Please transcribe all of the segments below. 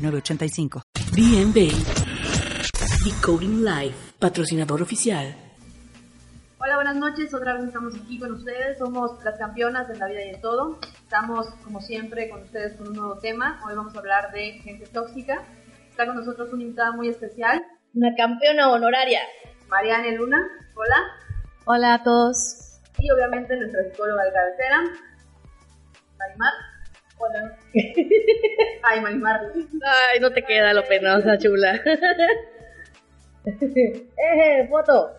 906985. DNB Decoding Live, patrocinador oficial. Hola, buenas noches. Otra vez estamos aquí con ustedes. Somos las campeonas de la vida y de todo. Estamos, como siempre, con ustedes con un nuevo tema. Hoy vamos a hablar de gente tóxica. Está con nosotros una invitada muy especial, Una campeona honoraria. Mariane Luna. Hola. Hola a todos. Y obviamente nuestra psicóloga de cabecera, Marimar. Hola. Ay, Marimar. Ay, no te queda lo penosa, chula. eh, foto.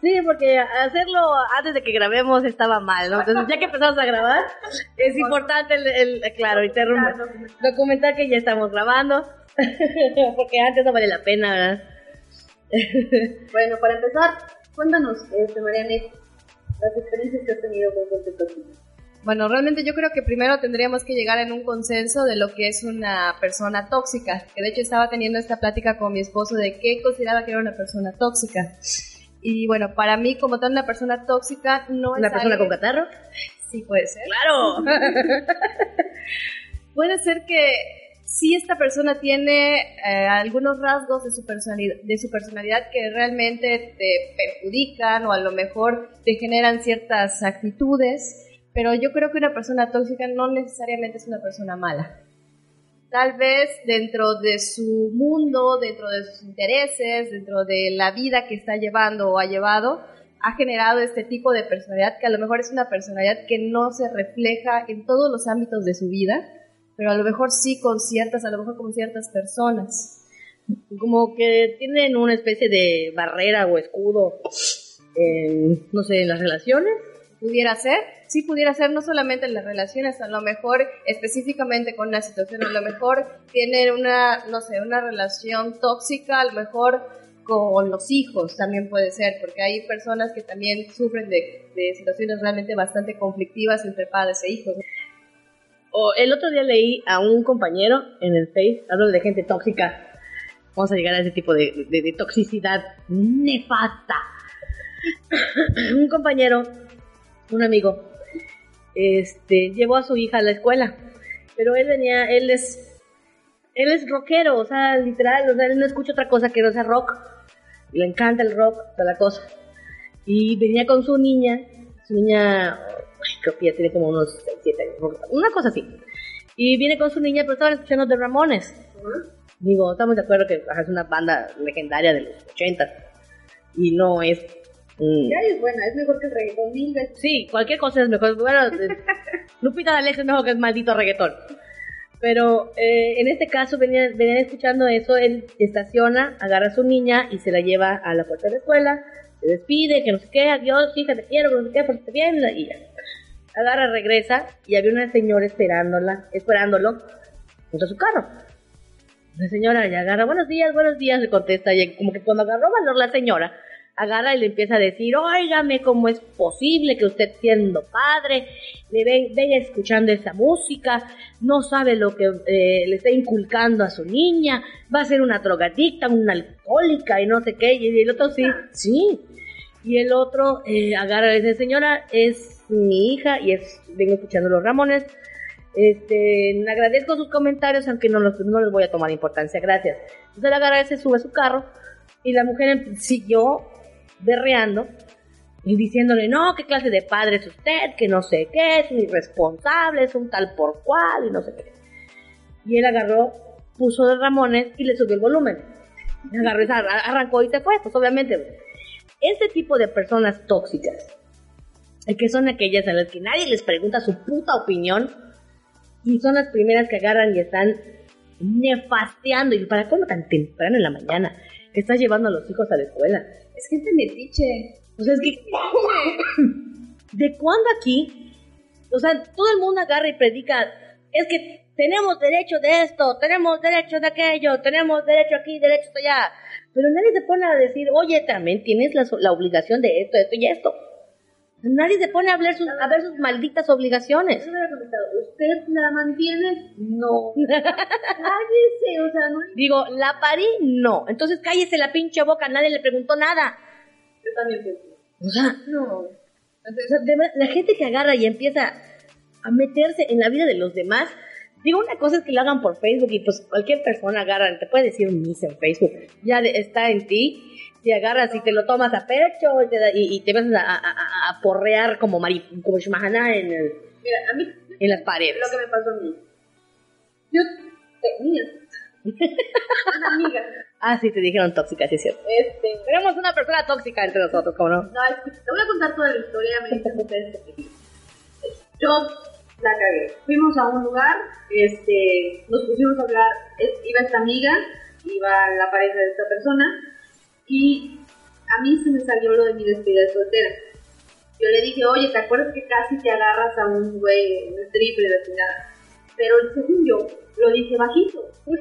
Sí, porque hacerlo antes de que grabemos estaba mal, ¿no? Entonces, ya que empezamos a grabar, es importante, el, el- claro, interrumpir, documentar que ya estamos grabando, porque antes no vale la pena, ¿verdad? Bueno, para empezar, cuéntanos, este, Mariane, las experiencias que has tenido con tóxica. Bueno, realmente yo creo que primero tendríamos que llegar en un consenso de lo que es una persona tóxica. Que de hecho estaba teniendo esta plática con mi esposo de qué consideraba que era una persona tóxica. Y bueno, para mí como tal una persona tóxica no es Una persona con catarro. Sí, puede ser. ¡Claro! Puede ser que sí esta persona tiene eh, algunos rasgos de su, personalidad, de su personalidad que realmente te perjudican o a lo mejor te generan ciertas actitudes, pero yo creo que una persona tóxica no necesariamente es una persona mala. Tal vez dentro de su mundo, dentro de sus intereses, dentro de la vida que está llevando o ha llevado, ha generado este tipo de personalidad que a lo mejor es una personalidad que no se refleja en todos los ámbitos de su vida, pero a lo mejor sí con ciertas, a lo mejor con ciertas personas. como que tienen una especie de barrera o escudo, no sé, en las relaciones. Pudiera ser, sí pudiera ser no solamente en las relaciones, a lo mejor específicamente con una situación, a lo mejor tienen una, no sé, una relación tóxica, a lo mejor con los hijos también puede ser, porque hay personas que también sufren de, de situaciones realmente bastante conflictivas entre padres e hijos. O el otro día leí a un compañero en el Face, hablo de gente tóxica. Vamos a llegar a ese tipo de, de- de toxicidad nefasta. un compañero, un amigo, este, llevó a su hija a la escuela, pero él venía, él es, él es rockero, o sea, literal, o sea, él no escucha otra cosa que no sea rock. Le encanta el rock, toda la cosa. Y venía con su niña, su niña, creo que ya tiene como unos 6, 7 años, una cosa así. Y viene con su niña, pero estaban escuchando The Ramones. Digo, estamos de acuerdo que es una banda legendaria de los 80 y no es... mm, Ya es buena, es mejor que el reggaetón mil veces. Sí, cualquier cosa es mejor. Bueno, eh, Lupita D'Alessio es mejor que el maldito reggaetón. Pero eh, en este caso venían, venían escuchando eso, él estaciona, agarra a su niña y se la lleva a la puerta de la escuela, se despide, que no sé qué, adiós, hija, te quiero, que no sé qué, portate bien, y ya. Agarra, regresa, y había una señora esperándola, esperándolo, junto a su carro. La señora ya agarra, buenos días, buenos días, le contesta, y como que cuando agarró valor la señora, agarra y le empieza a decir, óigame, ¿cómo es posible que usted siendo padre le ven, venga escuchando esa música? No sabe lo que eh, le está inculcando a su niña, va a ser una drogadicta, una alcohólica y no sé qué, y el otro sí, sí. Y el otro eh, agarra y dice, señora, es mi hija y es, vengo escuchando los Ramones, este, agradezco sus comentarios, aunque no, los, no les voy a tomar importancia, gracias. Entonces él agarra y se sube a su carro y la mujer em- siguió berreando y diciéndole, no, qué clase de padre es usted, que no sé qué, es un irresponsable, es un tal por cual y no sé qué. Y él agarró, puso de Ramones y le subió el volumen. Agarró, arrancó y se fue, pues obviamente. Este tipo de personas tóxicas, eh, que son aquellas a las que nadie les pregunta su puta opinión, y son las primeras que agarran y están nefasteando. Y para cómo tan temprano en la mañana que estás llevando a los hijos a la escuela. Es gente metiche. O sea, es que. ¿De cuándo aquí? O sea, todo el mundo agarra y predica. Es que tenemos derecho de esto, tenemos derecho de aquello, tenemos derecho aquí, derecho allá. Pero nadie se pone a decir, oye, también tienes la, la obligación de esto, esto y esto. Nadie se pone a ver sus, a ver sus malditas obligaciones. ¿usted la mantiene? No. Cállese, o sea, no. Digo, la parí, no. Entonces cállese la pinche boca, nadie le preguntó nada. Yo también pienso. O sea, No. o sea, la gente que agarra y empieza a meterse en la vida de los demás. Digo, una cosa es que lo hagan por Facebook y pues cualquier persona agarra, te puede decir un en Facebook, ya está en ti, si agarras y te lo tomas a pecho y te, da- y, y te vas a, a- a- a porrear como, mari, como shmahana en, el- Mira, a mí en las paredes. lo que me pasó a mí. Yo tenía una amiga. Ah, sí, te dijeron tóxica, sí es cierto. Este, Tenemos una persona tóxica entre nosotros, ¿cómo no? no, es que te voy a contar toda la historia, me dicen ustedes. Yo la cagué. Fuimos a un lugar, este, nos pusimos a hablar, iba esta amiga, iba la pareja de esta persona, y a mí se me salió lo de mi despedida de soltera. Yo le dije, oye, ¿te acuerdas que casi te agarras a un güey en el triple de chingada? Pero según yo, lo dije bajito.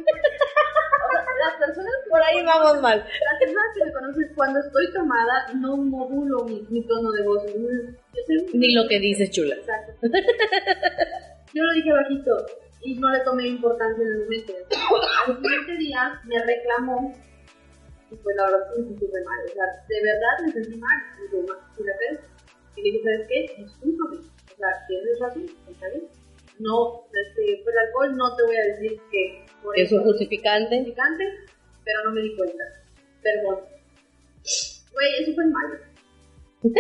Las personas Por ahí vamos mal. las personas que me conocen, cuando estoy tomada, no modulo mi, mi tono de voz. Yo Ni lo que dices, chula. Exacto. Yo lo dije bajito y no le tomé importancia en el momento. Al siguiente día me reclamó y pues la verdad sí me sentí re mal. O sea, de verdad me sentí mal. Y dije, "Ma, ¿sí la crees?". Y le dije, ¿sabes qué? Discúlpame. O sea, tienes razón, está bien. No, este, por el alcohol no te voy a decir que por Es un eso- justificante. significante, pero no me di cuenta. Perdón. Güey, eso fue en mayo.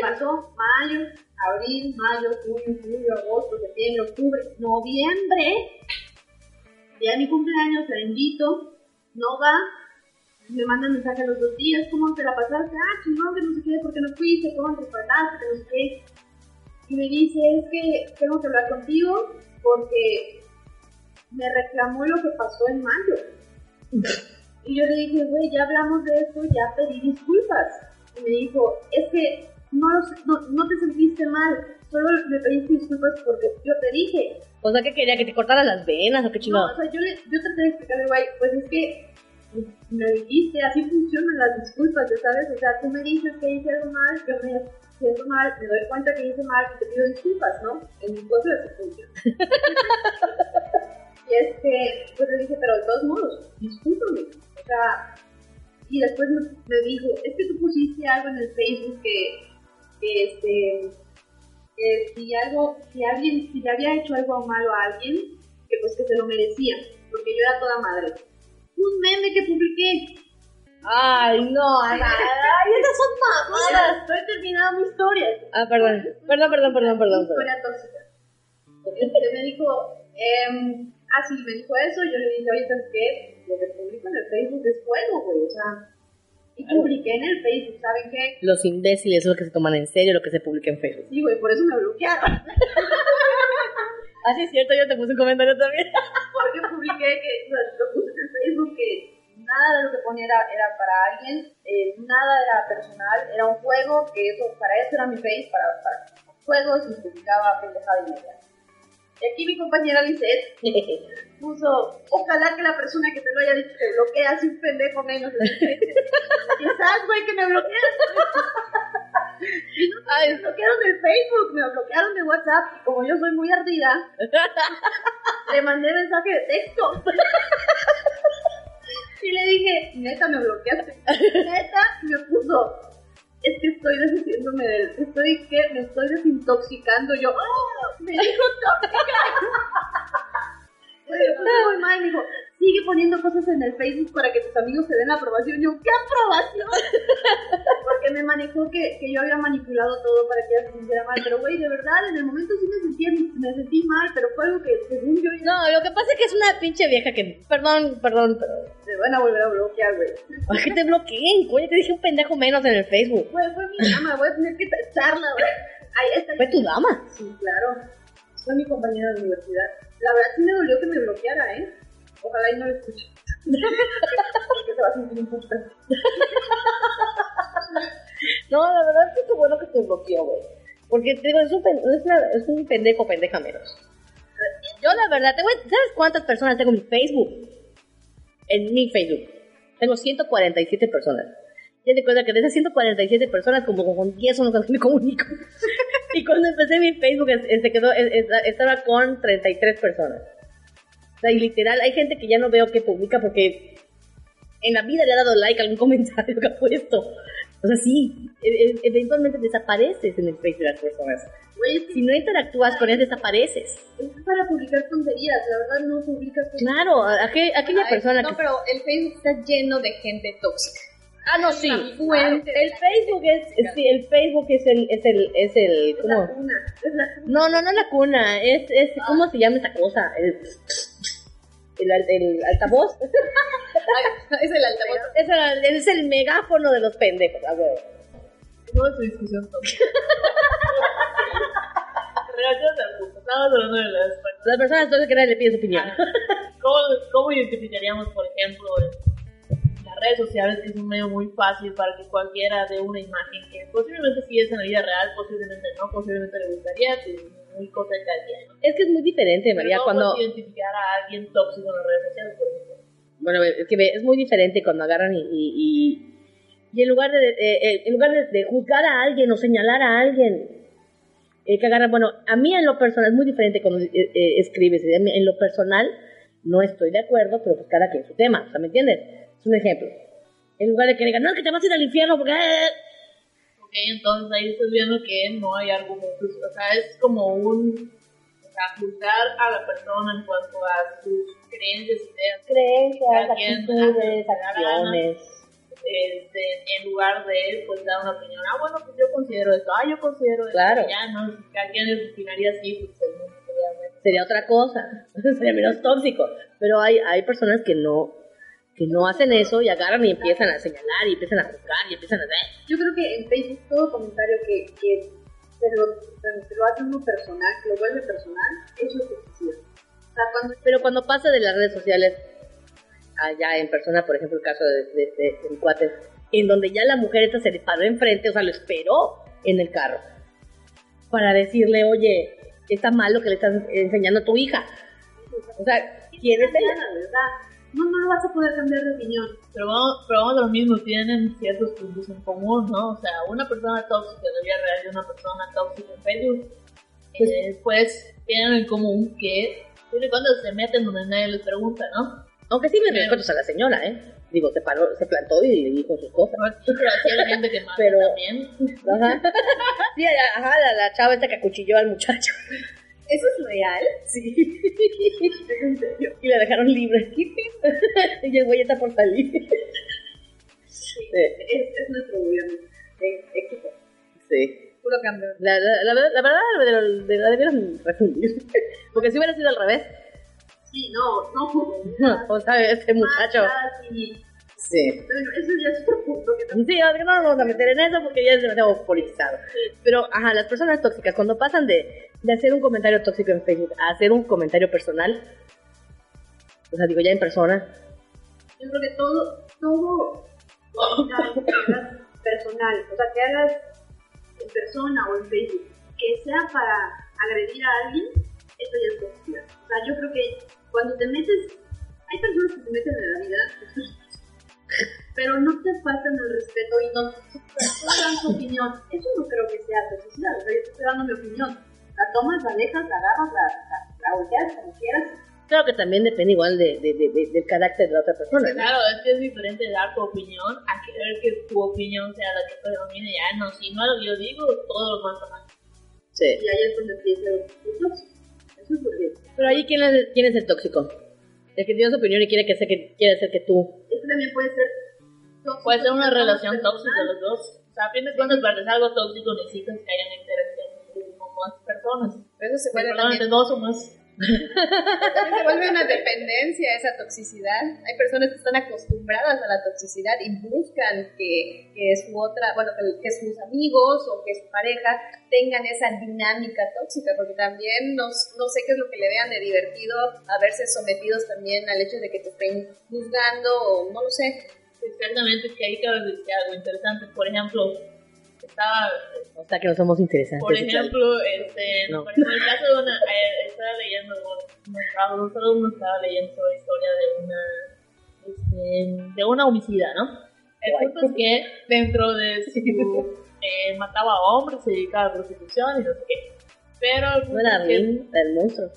Pasó mayo, abril, mayo, junio, julio, agosto, septiembre, octubre, noviembre. Ya mi cumpleaños, la invito, no va. Me manda mensaje a los dos días, ¿cómo te la pasaste? Ah, chingón, que no sé qué, ¿por qué no fuiste? ¿Cómo te trataste? Que no sé qué. Y me dice, es que tengo que hablar contigo porque me reclamó lo que pasó en mayo. Y yo le dije, güey, ya hablamos de esto, ya pedí disculpas. Y me dijo, es que no, lo sé- no, no te sentiste mal, solo me pediste disculpas porque yo te dije. O sea, que quería que te cortaran las venas o qué No, chingado. o sea, yo, le, yo traté de explicarle, güey, pues es que me dijiste, así funcionan las disculpas, sabes, o sea, tú me dices que hice algo mal, yo me siento mal, me doy cuenta que hice mal y te pido disculpas, ¿no? En mi cosa de funciona. y este, pues le dije, pero de todos modos, discúlpame, o sea, y después me, me dijo, es que tú pusiste algo en el Facebook que, que este, que si algo, si alguien, si le había hecho algo malo a alguien, que pues que se lo merecía, porque yo era toda madre. Un meme que publiqué. Ay, no, Ana. Ay, esas son mamadas. Estoy terminando mi historia. Ah, perdón. Perdón, perdón, perdón, perdón. Historia tóxica. Este me dijo, em, ah, sí, me dijo eso, yo le dije, oye, ¿sabes qué? Lo que publico en el Facebook es fuego, güey, o sea, y publiqué en el Facebook, ¿saben qué? Los imbéciles son los que se toman en serio lo que se publica en Facebook. Sí, güey, por eso me bloquearon. Ah, sí, es cierto, yo te puse un comentario también. porque publiqué que, o sea, lo puse en Facebook que nada de lo que ponía era, era para alguien, eh, nada era personal, era un juego, que eso, para eso era mi face, para, para juegos y publicaba pendejada y media. Y aquí mi compañera Lisette puso, ojalá que la persona que te lo haya dicho te bloquee así un pendejo menos. Quizás, güey, que me bloqueas. Y no, me bloquearon del Facebook, me bloquearon de WhatsApp, y como yo soy muy ardida, le mandé mensaje de texto. Y le dije, neta, me bloqueaste. Neta, me puso, es que estoy deshaciéndome del, estoy, que Me estoy desintoxicando. Yo, ¡oh! me dijo tóxica. Me puso muy mal, me dijo, sigue poniendo cosas en el Facebook para que tus amigos te den la aprobación. Yo, ¿qué aprobación? Porque me manejó que, que yo había manipulado todo para que ella se sintiera mal. Pero, güey, de verdad, en el momento sí me sentí, me sentí mal, pero fue algo que, según yo, No, lo que pasa es que es una pinche vieja que. Perdón, perdón, pero. me van a volver a bloquear, güey. Ay, que te bloqueen, coño, te dije un pendejo menos en el Facebook. Güey, fue mi dama, voy a tener que tacharla, güey. Ahí está. Fue tu dama. Sí, claro. Fue mi compañera de universidad. La verdad sí me dolió que me bloqueara, ¿eh? Ojalá y no lo escuche. Porque se va a sentir importante. No, la verdad es que qué bueno que te bloqueó, güey. Porque te digo, es un, es, una- es un pendejo pendeja menos. Yo la verdad, te voy- ¿sabes cuántas personas tengo en mi Facebook? En mi Facebook. Tengo 147 personas. Ya te cuenta que de esas 147 personas, como con 10 son las que me comunico. y cuando empecé mi Facebook, es- es- se quedó, es- es- estaba con 33 personas. Sea, y literal, hay gente que ya no veo que publica porque en la vida le ha dado like a algún comentario que ha puesto. O sea, sí, e- e- eventualmente desapareces en el Facebook de las personas. Si no interactúas con ellas, desapareces. es para publicar tonterías, la verdad no publicas tonterías. Claro, aqu- aquella Ay, persona no, que... pero el Facebook está lleno de gente tóxica. Ah, no, sí. Una fuente. El Facebook es, sí, el Facebook es el, es el, es el, Es la ¿cómo? cuna, es la cuna. No, no, no es la cuna, es, es, ¿cómo se llama esa cosa? El, el, el altavoz. Ay, es el altavoz. es, el, es el megáfono de los pendejos, a huevo. No es discusión tóxica. Relaciones al punto. Estamos hablando de las personas. Las personas entonces que nadie le pide su opinión. ¿Cómo, ¿Cómo identificaríamos, por ejemplo, las redes sociales, que es un medio muy fácil para que cualquiera dé una imagen que posiblemente sí es en la vida real, posiblemente no, posiblemente le gustaría, muy cosa ¿no? Es que es muy diferente, María, ¿cómo cuando... identificar a alguien tóxico en las redes sociales, por ejemplo? Bueno, es que es muy diferente cuando agarran y, y, y, y en lugar, de, eh, eh, en lugar de, de juzgar a alguien o señalar a alguien, eh, que agarran, bueno, a mí en lo personal es muy diferente cuando eh, eh, escribes, en lo personal no estoy de acuerdo, pero pues cada quien su tema, o sea, ¿me entiendes? Es un ejemplo. En lugar de que digan, no, que te vas a ir al infierno porque... eh". Ok, entonces ahí estás viendo que no hay argumentos, o sea, es como un, o sea, juzgar a la persona en cuanto a sus creencias, ideas, Creencias, actitudes, le da acciones. este, en lugar de pues dar una opinión, ah, bueno, pues yo considero esto, ah, yo considero esto, Claro. ya, no, si cada quien opinaría así, pues el mundo sería sería otra cosa, sería menos tóxico. Pero hay, hay personas que no, que no hacen eso y agarran y empiezan a señalar y empiezan a juzgar y empiezan a ver. Yo creo que en Facebook todo comentario que, que se, lo, se lo hace uno personal, que lo vuelve personal, eso es toxicidad. O sea, cuando Pero cuando pasa de las redes sociales allá en persona, por ejemplo, el caso de, de, de- de mi cuate, en donde ya la mujer esta se le paró enfrente, o sea, lo esperó en el carro para decirle, oye, está mal lo que le estás enseñando a tu hija. O sea, ¿quién es ella? No, no lo vas a poder cambiar de opinión. Pero vamos, pero vamos a lo mismo, tienen ciertos puntos en común, ¿no? O sea, una persona tóxica de la vida real y una persona tóxica en Facebook, eh, pues tienen en común que, de cuando se meten donde nadie les pregunta, ¿no? Aunque sí me Pero- respetos a la señora, ¿eh? Digo, se paró, se plantó y le dijo sus cosas. Pero hay gente que mata Pero- también. Ajá. Sí, ajá, la, la chava esta que acuchilló al muchacho. ¿Eso es real? Sí. Y la dejaron libre. y el güey está por salir. Sí. Es, es nuestro gobierno. Éxito. Sí. Puro cambio. La, la, la, verdad- la verdad, la, de la debieron refundir. Porque si hubiera sido al revés. Sí, no, no. O sea, este muchacho. Ah, sí. Eso ya es otro punto que Sí, no nos vamos a meter en eso porque ya es demasiado politizado. Pero, ajá, las personas tóxicas, cuando pasan de, de hacer un comentario tóxico en Facebook a hacer un comentario personal, o sea, digo, ya en persona, yo creo que todo, todo personal, o sea, que hagas en persona o en Facebook, que sea para agredir a alguien, eso ya es toxicidad. O sea, yo creo que cuando te metes, hay personas que se meten en la vida, pero no te faltan el respeto y no no dan su opinión. Eso no creo que sea toxicidad, o sea, yo te estoy dando mi opinión. La tomas, la dejas, la agarras, la, la, la volteas como quieras. claro que también depende igual de, de- de- de- del carácter de la otra persona. ¿no? Claro, es que es diferente dar tu opinión a querer que tu opinión sea la que predomine. Ya no, si no lo yo digo, todo lo más mal. Sí. Y ahí es donde empieza el tóxico. Eso es porque Pero ahí, ¿quién es, quién es el tóxico? El que tiene su opinión y quiere, que sea que, quiere hacer que tú... Esto también puede ser tóxico. Puede ser una relación tóxica de los dos. O sea, a fin de cuentas, para que sea algo tóxico necesitas que haya una interacción personas. Eso se vuelve también dos o más. También se vuelve una dependencia esa toxicidad. Hay personas que están acostumbradas a la toxicidad y buscan que, que su otra, bueno, que, que sus amigos o que su pareja tengan esa dinámica tóxica, porque también no, no sé qué es lo que le vean de divertido a verse sometidos también al hecho de que te estén juzgando o no lo sé. Exactamente, es que ahí cabe decir algo interesante. Por ejemplo, estaba, O sea que no somos interesantes. por ejemplo, este, No. por ejemplo, el caso de una, eh, estaba leyendo, nuestro un alumno estaba leyendo la historia de una, este, de una homicida, ¿no? El punto es que dentro de su, eh, mataba a hombres, se dedicaba a prostitución y no sé qué. Pero No era Rin, el monstruo.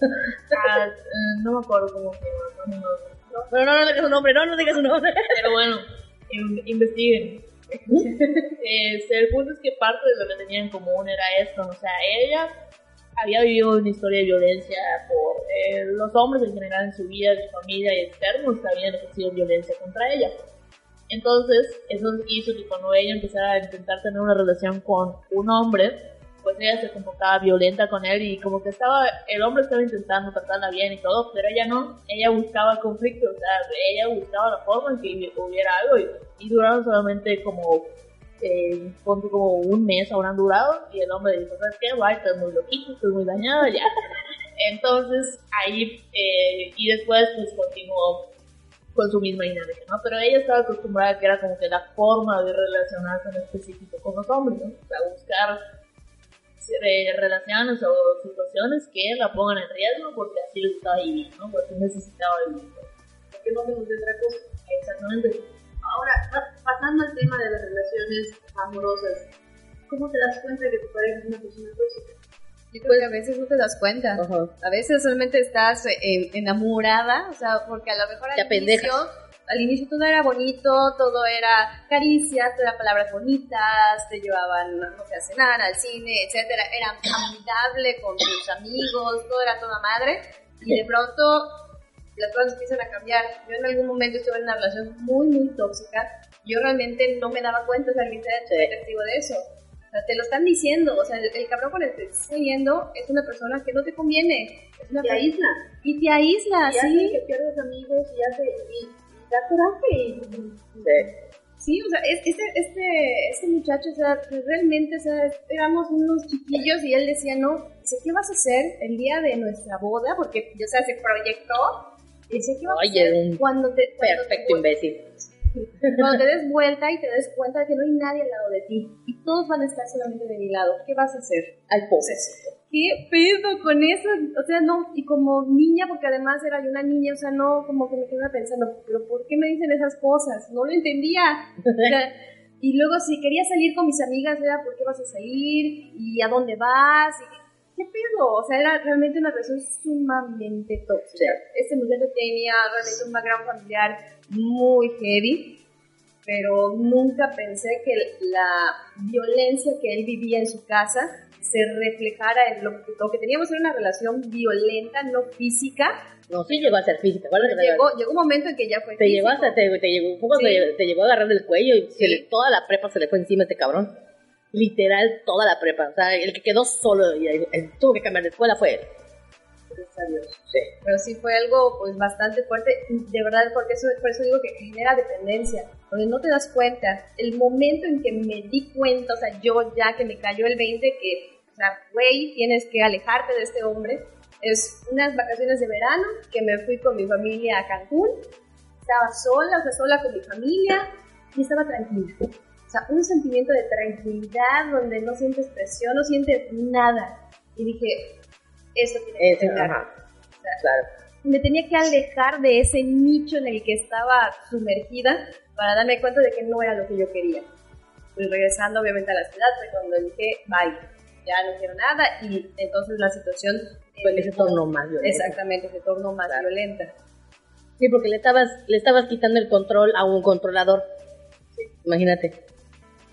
ah, eh, no me acuerdo cómo se llama, no, no, no. Pero no, no digas su nombre, no, no digas su nombre. Pero bueno, in- investiguen. El punto es que parte de lo que tenían en común era esto, o sea, ella había vivido una historia de violencia por eh, los hombres en general en su vida, su familia y externos habían ejercido violencia contra ella. Entonces, eso hizo que cuando ella empezara a intentar tener una relación con un hombre, pues ella se comportaba violenta con él y como que estaba, el hombre estaba intentando tratarla bien y todo, pero ella no, ella buscaba conflicto, o sea, ella buscaba la forma en que hubiera algo y, duraron solamente como, eh, como un mes habrán durado y el hombre dijo, ¿sabes qué? Bye, estoy muy loquito, estoy muy dañado, ya. Entonces, ahí, eh, y después pues continuó con su misma dinámica, ¿no? Pero ella estaba acostumbrada a que era como que la forma de relacionarse en específico con los hombres, ¿no? O sea, buscar relaciones o situaciones que la pongan en riesgo porque así le gustaba vivir, ¿no? Porque necesitaba vivir. Porque no me gusta otra cosa. Exactamente. Ahora, pa- pasando al tema de las relaciones amorosas, ¿cómo te das cuenta que tu pareja es una persona tóxica? Yo creo que a veces no te das cuenta. Ajá. A veces solamente estás eh, enamorada, o sea, porque a lo mejor Te al inicio, apendejas. Al inicio todo era bonito, todo era caricias, todo era palabras bonitas, te llevaban, no sé, a cenar, al cine, etcétera. Era amigable con tus amigos, todo era toda madre. Y de pronto las cosas empiezan a cambiar. Yo en algún momento estuve en una relación muy, muy tóxica. Yo realmente no me daba cuenta, o sea, internet fue testigo de eso. O sea, te lo están diciendo, o sea, el, el cabrón con el que estás saliendo es una persona que no te conviene. Es una Te aísla. y te aísla, Y hace sí. que pierdes amigos y hace. Y da coraje. Y, Sí, o sea, es- este, este, este muchacho, o sea, realmente, o sea, éramos unos chiquillos y él decía, no, dice, ¿qué vas a hacer el día de nuestra boda? Porque, ya sea, se proyectó. Y decía, ¿qué vas Oye, a hacer un cuando te, cuando te Perfecto imbécil. Cuando te des vuelta y te des cuenta de que no hay nadie al lado de ti y todos van a estar solamente de mi lado, ¿qué vas a hacer? Al pobre. ¿Qué pedo con eso? O sea, no, y como niña, porque además era yo una niña, o sea, no, como que me quedaba pensando, pero ¿por qué me dicen esas cosas? No lo entendía. O sea, y luego si quería salir con mis amigas, era ¿por qué vas a salir? ¿Y a dónde vas? Y, ¿Qué pedo? O sea, era realmente una relación sumamente tóxica. Este muchacho tenía realmente un background familiar muy heavy, pero nunca pensé que la violencia que él vivía en su casa se reflejara en lo que, lo que teníamos era una relación violenta, no física. No, sí llegó a ser física. ¿Cuál es la- Llegó, llegó un momento en que ya fue Te físico. hasta, te, te llegó, fue cuando Sí. te, te llegó a agarrar del cuello y se Sí. le- toda la prepa se le fue encima a este cabrón. Literal, toda la prepa. O sea, el que quedó solo y el- tuvo que cambiar de escuela fue él. Pero sí fue algo pues bastante fuerte, de verdad, porque eso, por eso digo que genera dependencia, porque no te das cuenta. El momento en que me di cuenta, o sea, yo ya que me cayó el 20, que, o sea, güey, tienes que alejarte de este hombre, es unas vacaciones de verano que me fui con mi familia a Cancún, estaba sola, o sea, sola con mi familia, y estaba tranquila. O sea, un sentimiento de tranquilidad donde no sientes presión, no sientes nada. Y dije, eso tiene que cambiar ajá. Claro. me tenía que alejar de ese nicho en el que estaba sumergida para darme cuenta de que no era lo que yo quería. Y regresando obviamente a la ciudad fue cuando dije, bye, ya no quiero nada y entonces la situación Fue eh, que se tornó más violento. exactamente se tornó más Claro. violenta. Sí, porque le estabas, le estabas quitando el control a un controlador. Imagínate.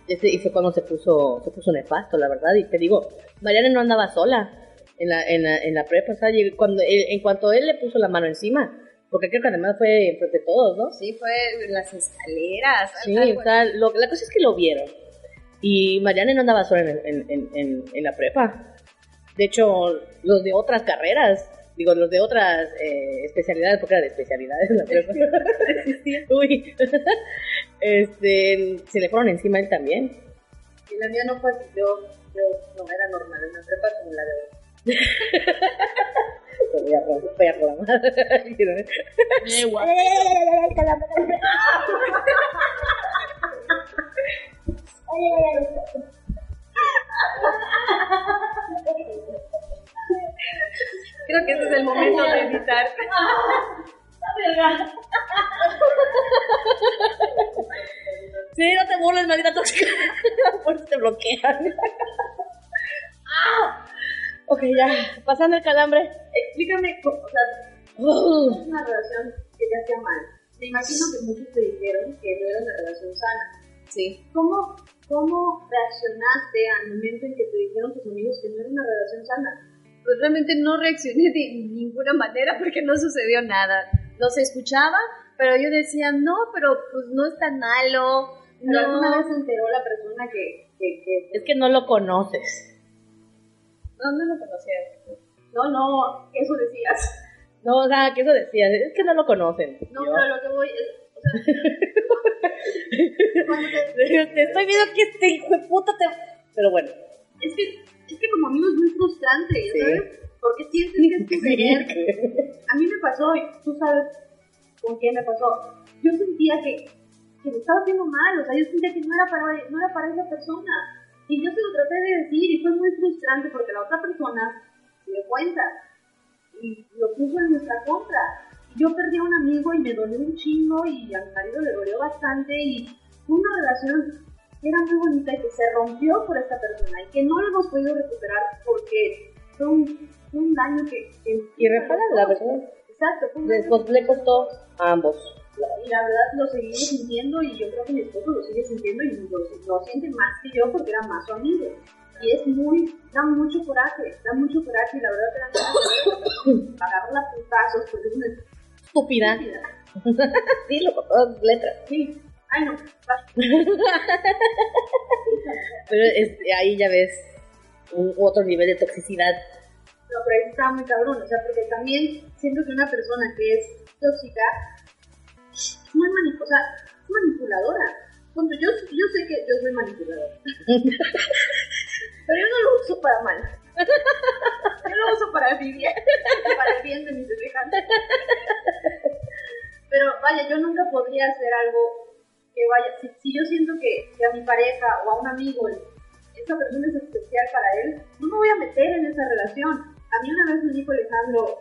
Y fue cuando se puso, se puso nefasto, la verdad. Y te digo, Mariana no andaba sola en la, en la, en la prepa. O sea, cuando él- en cuanto él le puso la mano encima, porque creo que además fue enfrente de todos, ¿no? Sí, fue en las escaleras. Sí, algo o sea, lo- la cosa es que lo vieron. Y Mariana no andaba sola en, en, en, la prepa. De hecho, los de otras carreras, digo, los de otras eh, especialidades, porque era de especialidades en la prepa. Uy, este, se le fueron encima a él también. Y la mía no fue así, yo, yo no era normal en la prepa como la de Te voy a poner la madre. ¡Qué guapo! Creo que ese es el momento de editar. Sí, no te burles, maldita tóxica. Por eso te bloquean. ¡Ah! Ok, ya. Pasando el calambre. Explícame, o sea, es una relación que te hacía mal. Me imagino que muchos te dijeron que no era una relación sana. Sí. ¿Cómo, ¿Cómo reaccionaste al momento en que te dijeron tus amigos que no era una relación sana? Pues realmente no reaccioné de ninguna manera porque no sucedió nada los escuchaba, pero yo decía, no, pero pues no es tan malo. Pero alguna No, vez se enteró la persona que, que, que es que no lo conoces. no, no lo conocía. no, no, eso decías. No, o sea, que eso decías, es que no lo conocen. No, Yo, pero lo que voy es, o sea, te- te estoy viendo que este hijo de puta te... Pero bueno. es que, es que como amigo es muy frustrante, Sí. ¿sabes? Porque sientes que es tu deber. A mí me pasó, y tú sabes con qué me pasó. Yo sentía que, que me estaba haciendo mal, o sea, yo sentía que no era para, no era para esa persona. Y yo se lo traté de decir y fue muy frustrante porque la otra persona se dio cuenta y lo puso en nuestra contra. Yo perdí a un amigo y me dolió un chingo y a mi marido le dolió bastante y fue una relación que era muy bonita y que se rompió por esta persona y que no lo hemos podido recuperar porque fue un, un daño que... que Irreparable, la verdad. Exacto, le costó a ambos. y la verdad lo seguimos sintiendo y yo creo que mi esposo lo sigue sintiendo y lo, lo siente más que yo porque era más su amigo. Y es muy, da mucho coraje, da mucho coraje y la verdad ganas de agarrarla a putazos porque es una Estúpida. Dilo con todas las letras. Sí, ay no. Pero es- ahí ya ves un otro nivel de toxicidad. No, pero ahí está muy cabrón, o sea, porque también siento que una persona que es tóxica es muy mani- o sea, manipuladora. Punto, yo, yo sé que yo soy manipuladora. pero yo no lo uso para mal. Yo lo uso para mi bien, para el bien de mis semejantes. Pero vaya, yo nunca podría hacer algo que vaya, si, si yo siento que, que a mi pareja o a un amigo esa persona es especial para él, no me voy a meter en esa relación. A mí una vez me dijo Alejandro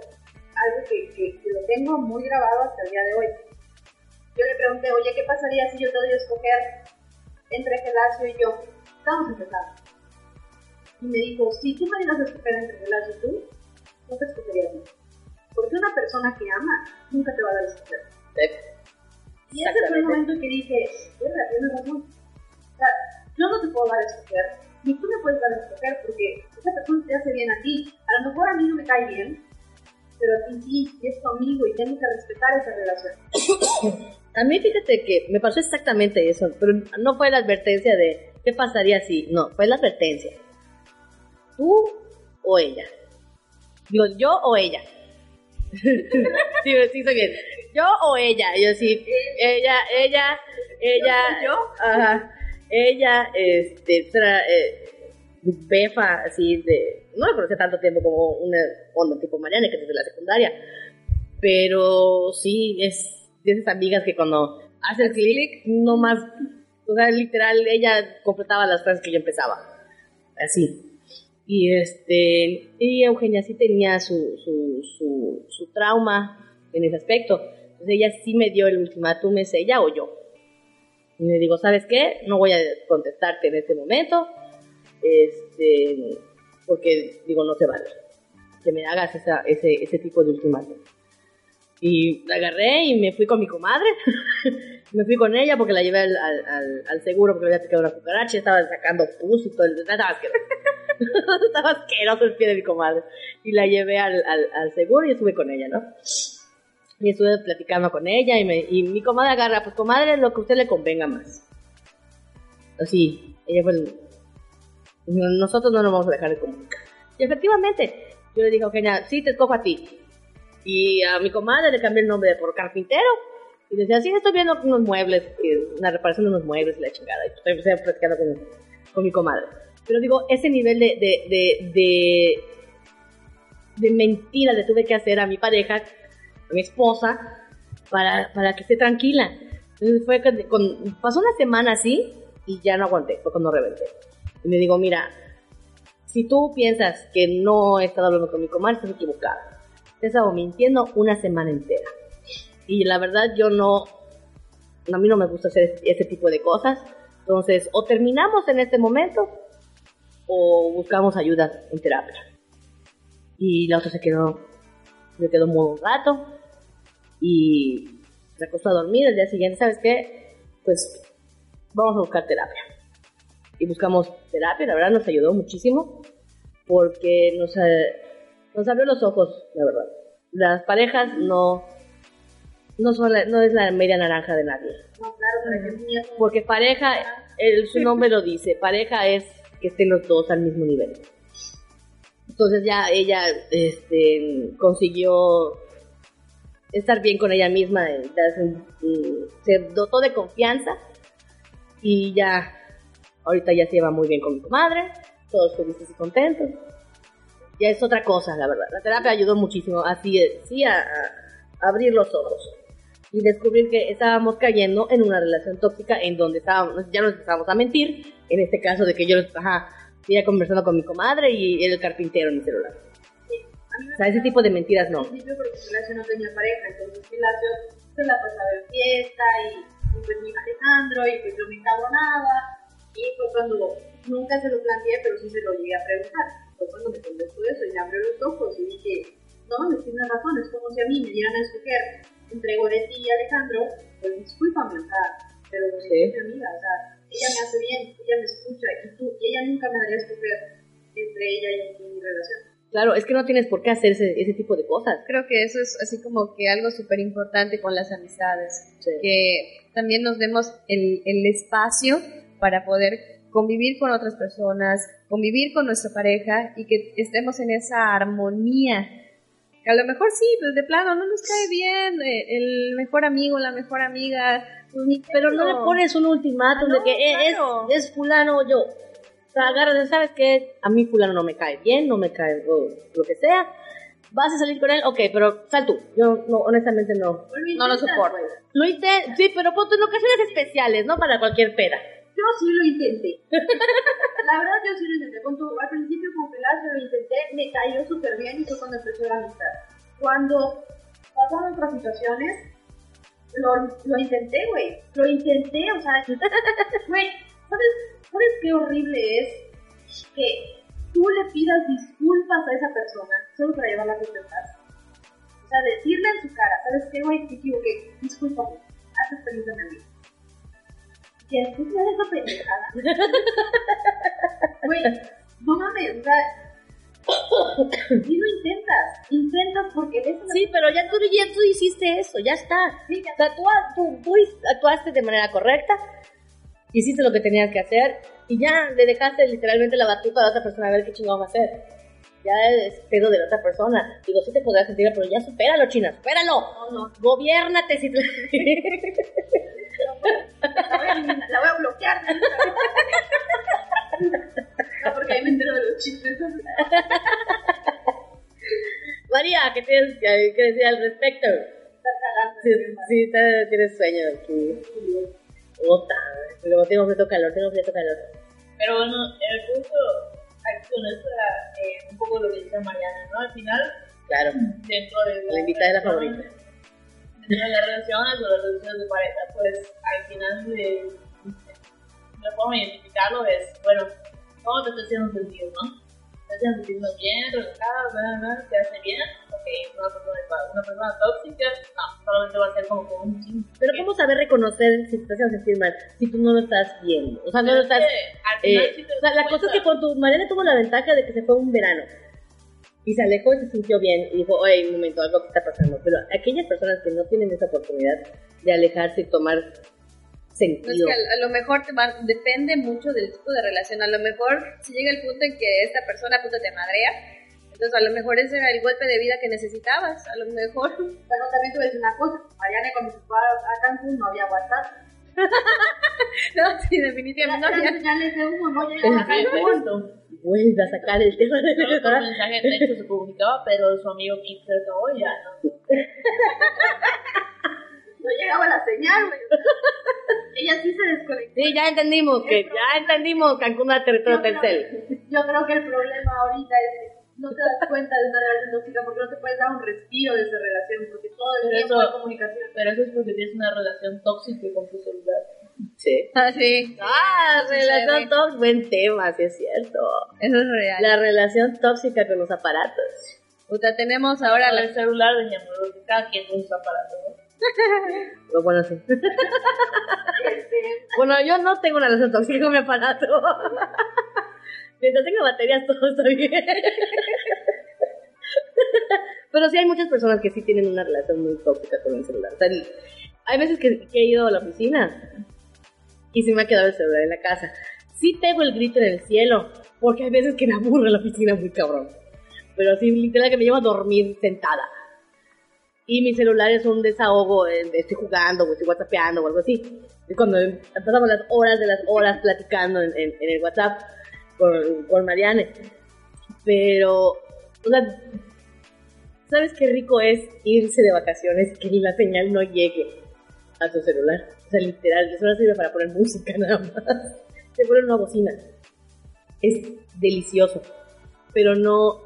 algo que, que, que lo tengo muy grabado hasta el día de hoy. Yo le pregunté, oye, ¿qué pasaría si yo te doy a escoger entre Gelacio y yo? Estamos empezando. Y me dijo, si tú me dieras a escoger entre Gelacio y tú, no te escogería a ti. Porque una persona que ama nunca te va a dar a escoger. Y ese fue el momento en que dije, "Verga, tienes razón. O sea, yo no te puedo dar a escoger, ni tú me puedes dar a escoger, porque esa persona te hace bien a ti. A lo mejor a mí no me cae bien, pero a ti sí, y es tu amigo y tengo que respetar esa relación. A mí fíjate que me pasó exactamente eso, pero no fue la advertencia de qué pasaría si, no, fue la advertencia. Tú o ella. Digo, yo o ella. sí, sí, soy bien. Yo o ella. Yo sí, ella, ella, ella. ¿Yo? Ajá. Ella, este, era, eh, befa, así de. No me conocí tanto tiempo como una tipo Mariana, que es de la secundaria. Pero sí, es de esas amigas que cuando hace el clic, no más. O sea, literal, ella completaba las frases que yo empezaba. Así. Y este, y Eugenia sí tenía su, su, su, su trauma en ese aspecto. Entonces ella sí me dio el ultimátum, es ella o yo. Y le digo, ¿sabes qué? No voy a contestarte en este momento, este, porque digo, no se vale que me hagas esa, ese, ese tipo de ultimátum. Y la agarré y me fui con mi comadre. me fui con ella porque la llevé al, al, al, seguro porque había picado una cucaracha y estaba sacando pus y todo. el- Estaba asqueroso. estaba asqueroso el pie de mi comadre. Y la llevé al, al, al seguro y estuve con ella, ¿no? Y estuve platicando con ella y, me, y mi comadre agarra, pues comadre, lo que a usted le convenga más. Así, ella fue el- no- Nosotros no nos vamos a dejar de comunicar. Y efectivamente, yo le dije Eugenia, sí, te escojo a ti. Y a mi comadre le cambié el nombre por carpintero. Y decía, sí, estoy viendo unos muebles, y una reparación de unos muebles la chingada. Y pues empecé platicando con, con mi comadre. Pero digo, ese nivel de, de, de, de, de mentira le tuve que hacer a mi pareja, mi esposa, para, para que esté tranquila. Entonces fue que con, pasó una semana así y ya no aguanté, fue cuando reventé. Y me digo, mira, si tú piensas que no he estado hablando con mi comadre, estás equivocada. Te he estado mintiendo una semana entera. Y la verdad yo no, a mí no me gusta hacer ese tipo de cosas. Entonces, o terminamos en este momento o buscamos ayuda en terapia. Y la otra se quedó, se quedó un rato y se acostó a dormir. El día siguiente, ¿sabes qué? Pues vamos a buscar terapia. Y buscamos terapia, la verdad nos ayudó muchísimo porque nos, eh, nos abrió los ojos, la verdad. Las parejas no, no, son la- no es la media naranja de nadie. No, claro, Porque pareja, el, su nombre lo dice, pareja es que estén los dos al mismo nivel. Entonces ya ella este, consiguió estar bien con ella misma, un- un- se dotó de confianza y ya, ahorita ya se lleva muy bien con mi comadre, todos felices y contentos. Ya es otra cosa, la verdad. La terapia ayudó muchísimo, así sí, a, abrir los ojos y descubrir que estábamos cayendo en una relación tóxica en donde estábamos, ya nos empezábamos a mentir, en este caso de que yo ajá, iba conversando con mi comadre y el carpintero en mi celular. O sea, ese tipo de mentiras no. al principio porque mi relación no tenía pareja, entonces mi relación se la pasaba en fiesta y, y pues mi Alejandro y pues yo me encabonaba y fue cuando nunca se lo planteé pero sí se lo llegué a preguntar. Fue cuando me contestó eso y me abrió los ojos y dije, no mames, tienes razón, es como si a mí me dieran a escoger entre Goretti y Alejandro, pues discúlpame, o sea, pero Sí. es mi amiga, o sea, ella me hace bien, ella me escucha y tú, y ella nunca me daría a escoger entre ella y mi relación. Claro, es que no tienes por qué hacer ese, ese tipo de cosas. Creo que eso es así como que algo súper importante con las amistades, que también nos demos el, el espacio para poder convivir con otras personas, convivir con nuestra pareja y que estemos en esa armonía. Que a lo mejor sí, pues de plano no nos cae bien eh, el mejor amigo, la mejor amiga, pues ni Pero no le pones un ultimátum Ah, no, de que eh, es, es fulano o yo. O sea, agarras, ¿sabes qué? A mí fulano no me cae bien, no me cae o lo que sea. ¿Vas a salir con él? Ok, pero sal tú. Yo, no, honestamente, no. No lo soporto. Lo intenté, sí, pero ponte en ocasiones especiales, no para cualquier peda. Yo sí lo intenté. La verdad, yo sí lo intenté. Con tu, al principio con Pelas lo intenté, me cayó súper bien y fue cuando empezó la amistad. Cuando pasaron otras situaciones, lo, lo intenté, güey. Lo intenté, o sea, güey, ¿sabes, ¿sabes qué horrible es que tú le pidas disculpas a esa persona solo para llevarla a tu casa? O sea, decirle en su cara, ¿sabes qué, güey? Te equivoqué, discúlpame, haces feliz a amigo. Que después me esa pendejada. Güey, no mames, o sea, sí lo intentas, intentas porque ves a la Sí, pero ya tú, ya tú hiciste eso, ya está. Sí, ya O sea, tú, tú- tú actuaste de manera correcta, hiciste lo que tenías que hacer y ya le dejaste literalmente la batuta a la otra persona a ver qué chingón va a hacer. Ya es pedo de la otra persona. Digo, sí te podrás sentir, pero ya supéralo, China, supéralo. No, no, Gobiérnate si te... la voy a la voy a bloquear. No, porque ahí me entero de los chistes. María, ¿qué tienes que que decir al respecto? Cagando. Sí, sí tienes sueño aquí. Tengo frío calor, tengo frío calor. Pero bueno, el punto aquí con esto era eh, un poco lo que dice Mariana, ¿no? Al final, Claro, dentro de la invitada es la favorita. Dentro de las relaciones o las relaciones de pareja, pues al final de, la forma de identificarlo es, bueno, ¿cómo te estás haciendo sentir, no? ¿Te estás sintiendo bien, relajada, bla, bla, ¿Te hace bien? Una persona, una persona tóxica, no, solamente va a ser como un chingo. Pero ¿cómo saber reconocer si te estás haciendo sentir mal si tú no lo estás viendo? O sea, no lo estás... Eh, o sea, la cosa es que con tu Mariana tuvo la ventaja de que se fue un verano y se alejó y se sintió bien y dijo, oye, un momento, algo que está pasando. Pero aquellas personas que no tienen esa oportunidad de alejarse y tomar No, es sentido. que a, a lo mejor te va- depende mucho del tipo de relación. A lo mejor si llega el punto en que esta persona puta te madrea, entonces a lo mejor ese era el golpe de vida que necesitabas. A lo mejor. Bueno, también a decir una cosa. Mariana cuando se fue a a Cancún no había WhatsApp. No, sí, definitivamente. No, ya- señales de humo, no llegaba a Cancún. texto. Vuelve a sacar el tema de Solo por mensaje de texto se comunicaba, pero su amigo que se acabó ya no. No llegaba la señal, güey. Ella sí se desconectó. Sí, ya entendimos que ya entendimos Cancún era territorio Yo creo- Telcel. Yo creo que el problema ahorita es que no te das cuenta de una relación tóxica porque no te puedes dar un respiro de esa relación porque todo el Pero tiempo eso- hay comunicación. Pero eso es porque tienes una relación tóxica con tu celular. Sí. Ah, sí. Ah, Sí, relación sí. tóxica, buen tema, sí es cierto. Eso es real. La relación tóxica con los aparatos. Puta, tenemos ahora la... el celular, dejémoslo, que cada quien usa aparato, ¿no? Pero bueno, sí. bueno, yo no tengo una relación tóxica con mi aparato. Mientras tenga baterías, todo está bien. Pero sí hay muchas personas que sí tienen una relación muy tóxica con el celular. O sea, hay veces que, que he ido a la oficina y se me ha quedado el celular en la casa. Sí pego el grito en el cielo, porque hay veces que me aburre la oficina muy cabrón. Pero sí, literal que me lleva a dormir sentada. Y mi celular es un desahogo, eh, estoy jugando, o estoy whatsappeando o algo así. Y cuando pasamos las horas de las horas platicando en, en- en el WhatsApp con, con Mariane. Pero, o sea, ¿sabes qué rico es irse de vacaciones que la señal no llegue a tu celular? O sea, literal, el celular sirve para poner música nada más. Se pone una bocina. Es delicioso. Pero no,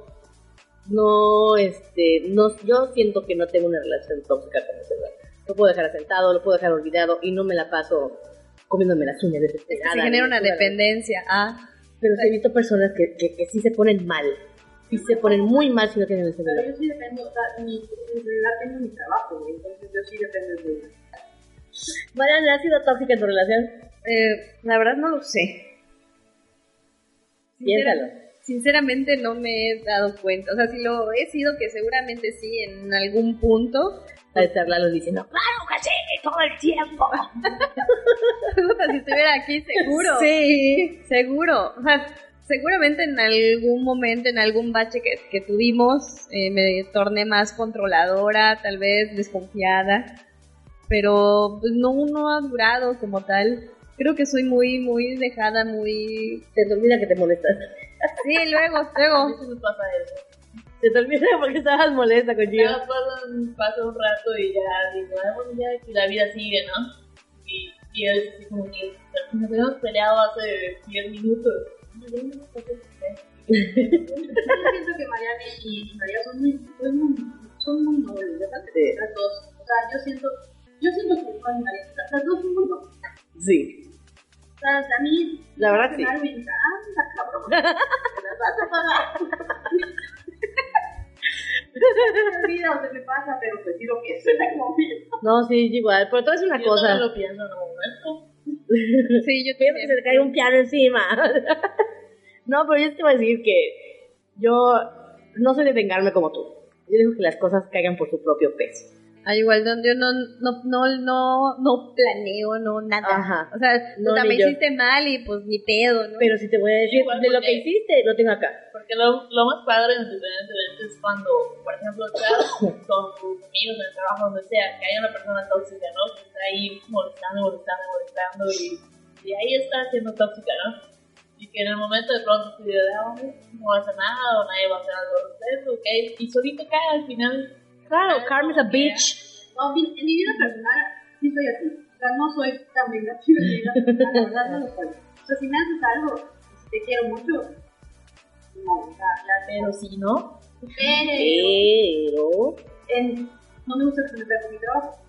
no, este, no, yo siento que no tengo una relación tóxica con el celular. Lo puedo dejar sentado, lo puedo dejar olvidado y no me la paso comiéndome las uñas desesperada. Se genera una dependencia. Ah, Pero sí he visto personas que, que, que sí se ponen mal. Sí se ponen muy mal si no tienen el Pero celular. yo sí dependo, o sea, mi, celular tengo mi trabajo, entonces yo sí dependo de él. Mariana, ¿ha sido tóxica en tu relación? eh, la verdad no lo sé. Piénsalo. Sinceramente no me he dado cuenta. O sea, si lo he sido, que seguramente sí en algún punto. A estar Lalo diciendo, ¡Claro que sí! ¡Todo el tiempo! Si estuviera aquí, seguro. Sí. Seguro. O sea, seguramente en algún momento, en algún bache que, que tuvimos, eh, me torné más controladora, tal vez desconfiada. Pero pues no, no ha durado como tal. Creo que soy muy, muy dejada, muy... Te olvida que te molestas. Sí, luego, luego. me pasa eso. Se te olvida porque estabas molesta con Gio. Ya pasa, un- pasa un rato y ya digo, ah, bueno, ya que la vida sigue, ¿no? Y, y es así como que nos habíamos peleado hace 10 minutos. No. Yo siento que Mariana y y María son muy, son muy, son muy nobles, ¿verdad? Sí. Las dos. O sea, yo siento, yo siento que Juan y María, las dos son muy nobles. Sí. Sea, a mí, La verdad, sí. me encanta, cabrón. Te las vas a pagar. Olvida o se me pasa, pero pues lo que es en el momento. No, sí, igual. Pero a decir una Yo cosa. también lo pienso en momento. Sí, yo Pienso que se te cae un piano encima. no, pero yo te voy a decir que yo no soy de vengarme como tú. Yo digo que las cosas caigan por su propio peso. Ah, igual no, yo no, no, no, no, no planeo, no nada. Ajá. O sea, No, me yo. hiciste mal y pues ni pedo, ¿no? Pero si te voy a decir, Igual de lo que hiciste, lo tengo acá. Porque lo, lo más padre, independientemente, es cuando, por ejemplo, estás con tus amigos en el trabajo, donde sea, que haya una persona tóxica, ¿no? Que está ahí molestando, molestando, molestando y, y ahí está siendo tóxica, ¿no? Y que en el momento de pronto te diga, ah, no va a hacer nada o nadie va a hacer algo al respecto, ¿ok? Y solito cae al final. Claro, karma is a bitch. No, mi- en mi vida personal sí soy así. O sea, no soy tan personal, la verdad no lo soy. O sea, si me haces algo, te quiero mucho, no, o sea, la Pero si no, Pero en- no me gusta que se me con mi trabajo.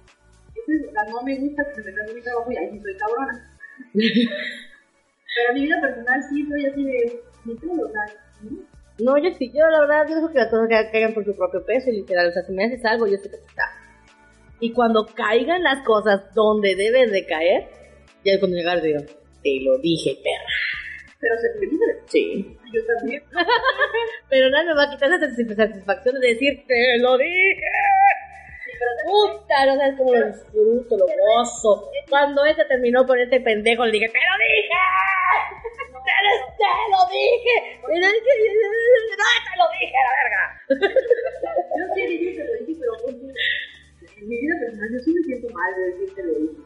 Es, o sea, no me gusta que se me con mi trabajo y ahí sí soy cabrona. Pero en mi vida personal sí soy así de, ni todo, o sea. No, yo sí, yo la verdad, yo digo que las cosas ca- caigan por su propio peso, literal. O sea, si me haces algo, yo sé que está. Y cuando caigan las cosas donde deben de caer, ya es cuando llegar digo, te lo dije, perra. pero se me dice, Sí. yo también. Pero nada me va a quitar la satis- satisfacción de decir, te lo dije. Puta, no sabes cómo lo disfruto, lo gozo. Cuando este terminó con este pendejo, le dije, ¡te lo dije! ¡Te lo, te lo dije! ¡No, te lo dije, la verga! Yo sí dije, te lo dije, pero pues, en mi vida personal yo sí me siento mal de decir te lo dije.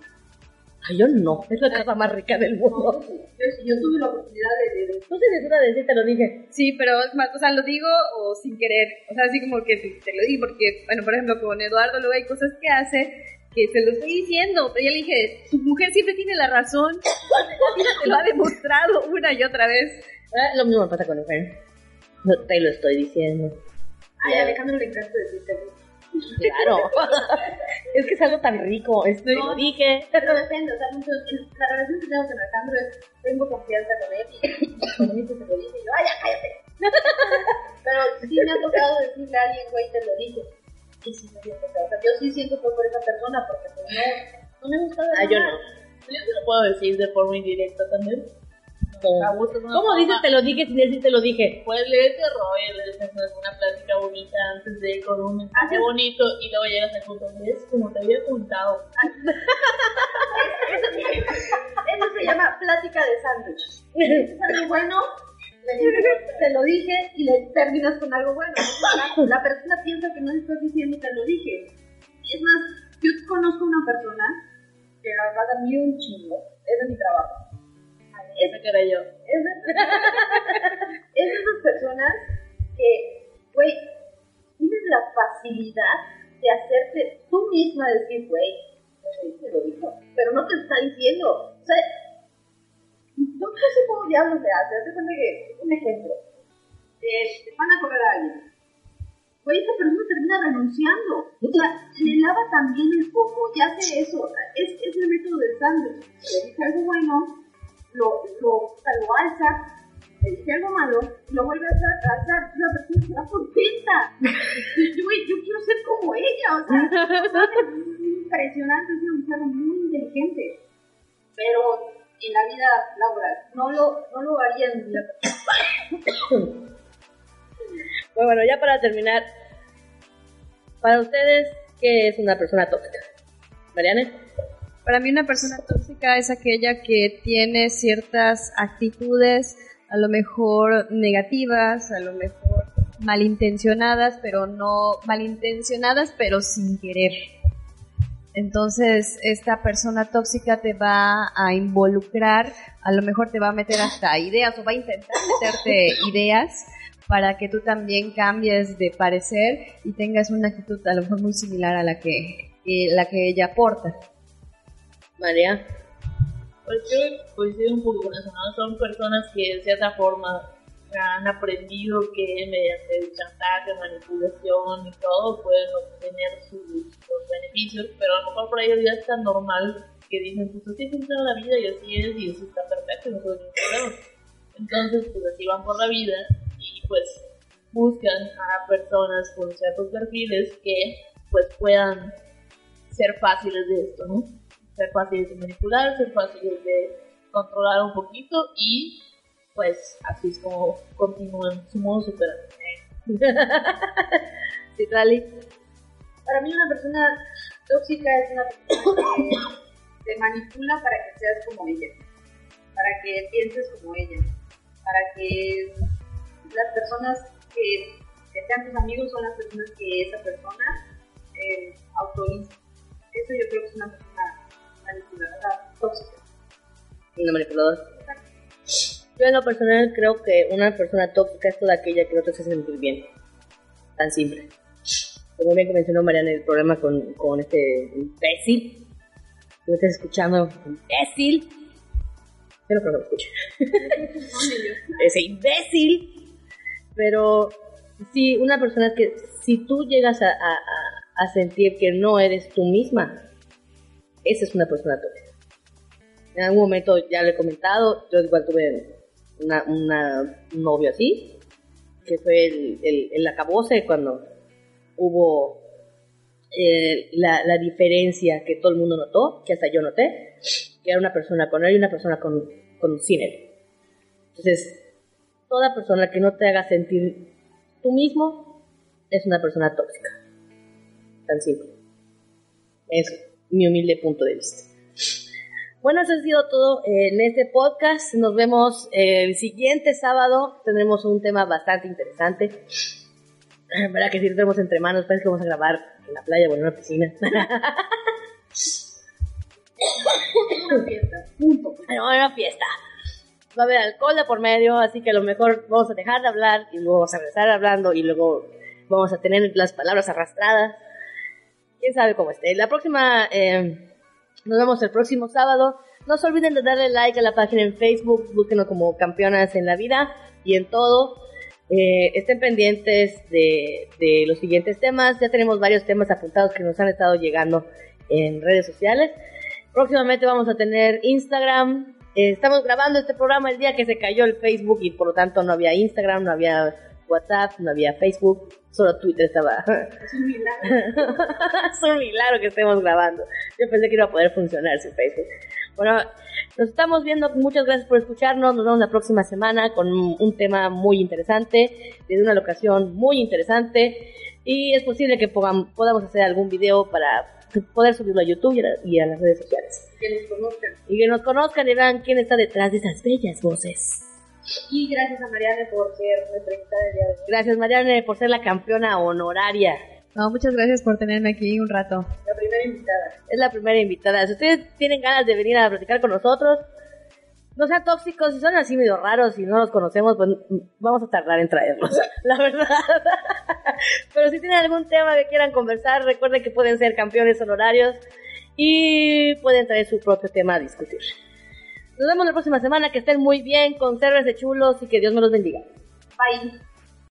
Ay, yo no, es la cosa más rica del No, mundo. yo, yo tuve la oportunidad de, de, de No se necesita decir, te lo dije. Sí, pero es más, o sea, lo digo o sin querer. O sea, así como que te, lo digo, porque, bueno, por ejemplo, con Eduardo luego hay cosas que hace que se lo estoy diciendo, pero yo le dije, su mujer siempre tiene la razón. La vida te lo ha demostrado una y otra vez. Ah, lo mismo me pasa con. No te lo estoy diciendo. Ay, a Alejandro le encanta decirte Claro. es que es algo tan rico. Esto No. lo dije. Pero depende, o sea, mucho, la relación que tengo con Alejandro es, tengo confianza con él y cuando me dice se lo dice y yo, ¡ay, ya cállate! Pero sí me ha tocado decirle a alguien, güey, te lo dije. Y sí me siento feo. O sea, yo sí siento feo por esa persona porque pues no, no me gusta ver Ah, yo no. Yo te lo puedo decir de forma indirecta también. ¿Cómo, A gusto, ¿no? ¿Cómo dices te lo dije sin decir te lo dije? Pues le ese rollo, alguna plática bonita antes de ir con un mensaje bonito y luego llegas al punto es como te había contado. Eso se llama plática de sándwich. Es algo bueno, te lo dije y le terminas con algo bueno. La, la persona piensa que no le estás diciendo te lo dije. Es más, yo conozco una persona que la verdad a mí un chingo, es de mi trabajo. Esa que era yo. Es es de esas personas que, güey, tienes la facilidad de hacerte tú misma decir, güey, te lo dijo, pero no te está diciendo. O sea, no, sé cómo diablos le hace. Hazte cuenta que, un ejemplo, eh, te van a correr a alguien. Güey, esa persona termina renunciando. O sea, le lava también el coco y hace eso. O sea, es, es el método del sándwich. Le dice algo bueno, lo, lo, o sea, lo alza, le dice algo malo, lo vuelve a alzar, a la persona se va contenta. Yo, yo quiero ser como ella, o sea, es impresionante, es una mujer muy inteligente, pero en la vida laboral no lo, no lo haría en la Pues bueno, ya para terminar, para ustedes, ¿qué es una persona tóxica? Mariana. Para mí una persona tóxica es aquella que tiene ciertas actitudes a lo mejor negativas, a lo mejor malintencionadas, pero no malintencionadas, pero sin querer. Entonces, esta persona tóxica te va a involucrar, a lo mejor te va a meter hasta ideas o va a intentar meterte ideas para que tú también cambies de parecer y tengas una actitud a lo mejor muy similar a la que, que- la que ella aporta. María. Pues yo coincido un poco con eso, ¿no? Son personas que de cierta forma han aprendido que mediante el chantaje, manipulación y todo pueden obtener sus, sus beneficios, pero a lo mejor por ahí ya es tan normal que dicen, pues así funciona la vida y así es y eso está perfecto, no tengo ningún problema. Entonces, pues así van por la vida y pues buscan a personas con ciertos perfiles que pues puedan ser fáciles de esto, ¿no? Ser fáciles de manipular, ser fáciles de controlar un poquito y pues así es como continúan su modo superante. Citrali. Para mí una persona tóxica es una persona que te manipula para que seas como ella, para que pienses como ella, para que las personas que, sean tus amigos son las personas que esa persona eh, autoriza. Eso yo creo que es una persona manipuladora tóxica. Una manipuladora. Yo en lo personal creo que una persona tóxica es toda aquella que no te hace sentir bien. Tan simple. Como bien mencionó Mariana el problema con, con este imbécil. Tú me estás escuchando, imbécil. Yo no creo que me escuche. Ese imbécil. Pero sí, una persona que si tú llegas a- a- a sentir que no eres tú misma, esa es una persona tóxica. En algún momento ya lo he comentado, yo igual tuve una, una- un novio así, que fue el, el, el acabose cuando hubo eh, la, diferencia que todo el mundo notó, que hasta yo noté, que era una persona con él y una persona con, con sin él. Entonces, toda persona que no te haga sentir tú mismo es una persona tóxica. Tan simple. Es mi humilde punto de vista. Bueno, eso ha sido todo en este podcast. Nos vemos el siguiente sábado. Tendremos un tema bastante interesante. ¿Verdad que si lo tenemos entre manos? Parece que vamos a grabar en la playa o en una piscina. Una fiesta, punto. Pero una fiesta. Va a haber alcohol de por medio, así que a lo mejor vamos a dejar de hablar y luego vamos a regresar hablando y luego vamos a tener las palabras arrastradas. Quién sabe cómo esté. La próxima, eh, nos vemos el próximo sábado. No se olviden de darle like a la página en Facebook, búsquenos como campeonas en la vida y en todo. Eh, estén pendientes de, de los siguientes temas. Ya tenemos varios temas apuntados que nos han estado llegando en redes sociales. Próximamente vamos a tener Instagram. Eh, estamos grabando este programa el día que se cayó el Facebook y por lo tanto no había Instagram, no había WhatsApp, no había Facebook, solo Twitter estaba. Es un milagro. es un milagro que estemos grabando. Yo pensé que iba a poder funcionar sin Facebook. Bueno, nos estamos viendo. Muchas gracias por escucharnos. Nos vemos la próxima semana con un tema muy interesante, desde una locación muy interesante. Y es posible que podam- podamos hacer algún video para poder subirlo a YouTube y a, y a las redes sociales. Que nos conozcan. Y que nos conozcan y vean quién está detrás de esas bellas voces. Y gracias a Mariana por ser nuestra invitada el día de hoy. Gracias, Mariane, por ser la campeona honoraria. No, muchas gracias por tenerme aquí un rato. La primera invitada. Es la primera invitada. Si ustedes tienen ganas de venir a platicar con nosotros, no sean tóxicos, si son así medio raros y no los conocemos, pues vamos a tardar en traerlos, la verdad. Pero si tienen algún tema que quieran conversar, recuerden que pueden ser campeones honorarios y pueden traer su propio tema a discutir. Nos vemos la próxima semana, que estén muy bien, consérvense chulos y que Dios me los bendiga. Bye.